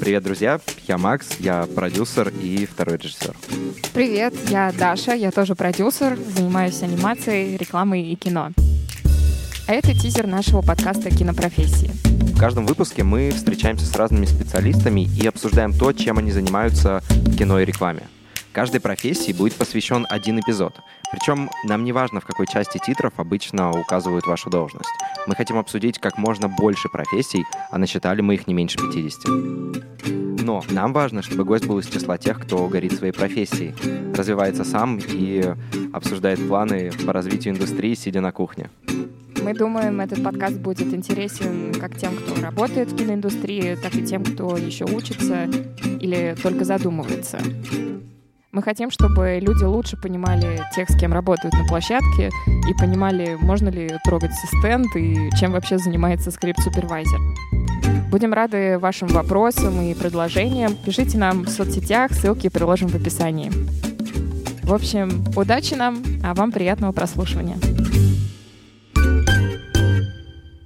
Привет, друзья! Я Макс, я продюсер и второй режиссер. Привет, я Даша, я тоже продюсер, занимаюсь анимацией, рекламой и кино. А это тизер нашего подкаста «Кинопрофессии». В каждом выпуске мы встречаемся с разными специалистами и обсуждаем то, чем они занимаются в кино и рекламе. Каждой профессии будет посвящен один эпизод. Причем нам не важно, в какой части титров обычно указывают вашу должность. Мы хотим обсудить как можно больше профессий, а насчитали мы их не меньше 50. Но нам важно, чтобы гость был из числа тех, кто горит своей профессией, развивается сам и обсуждает планы по развитию индустрии, сидя на кухне. Мы думаем, этот подкаст будет интересен как тем, кто работает в киноиндустрии, так и тем, кто еще учится или только задумывается. Мы хотим, чтобы люди лучше понимали тех, с кем работают на площадке, и понимали, можно ли трогать ассистент и чем вообще занимается скрипт-супервайзер. Будем рады вашим вопросам и предложениям. Пишите нам в соцсетях, ссылки приложим в описании. В общем, удачи нам, а вам приятного прослушивания.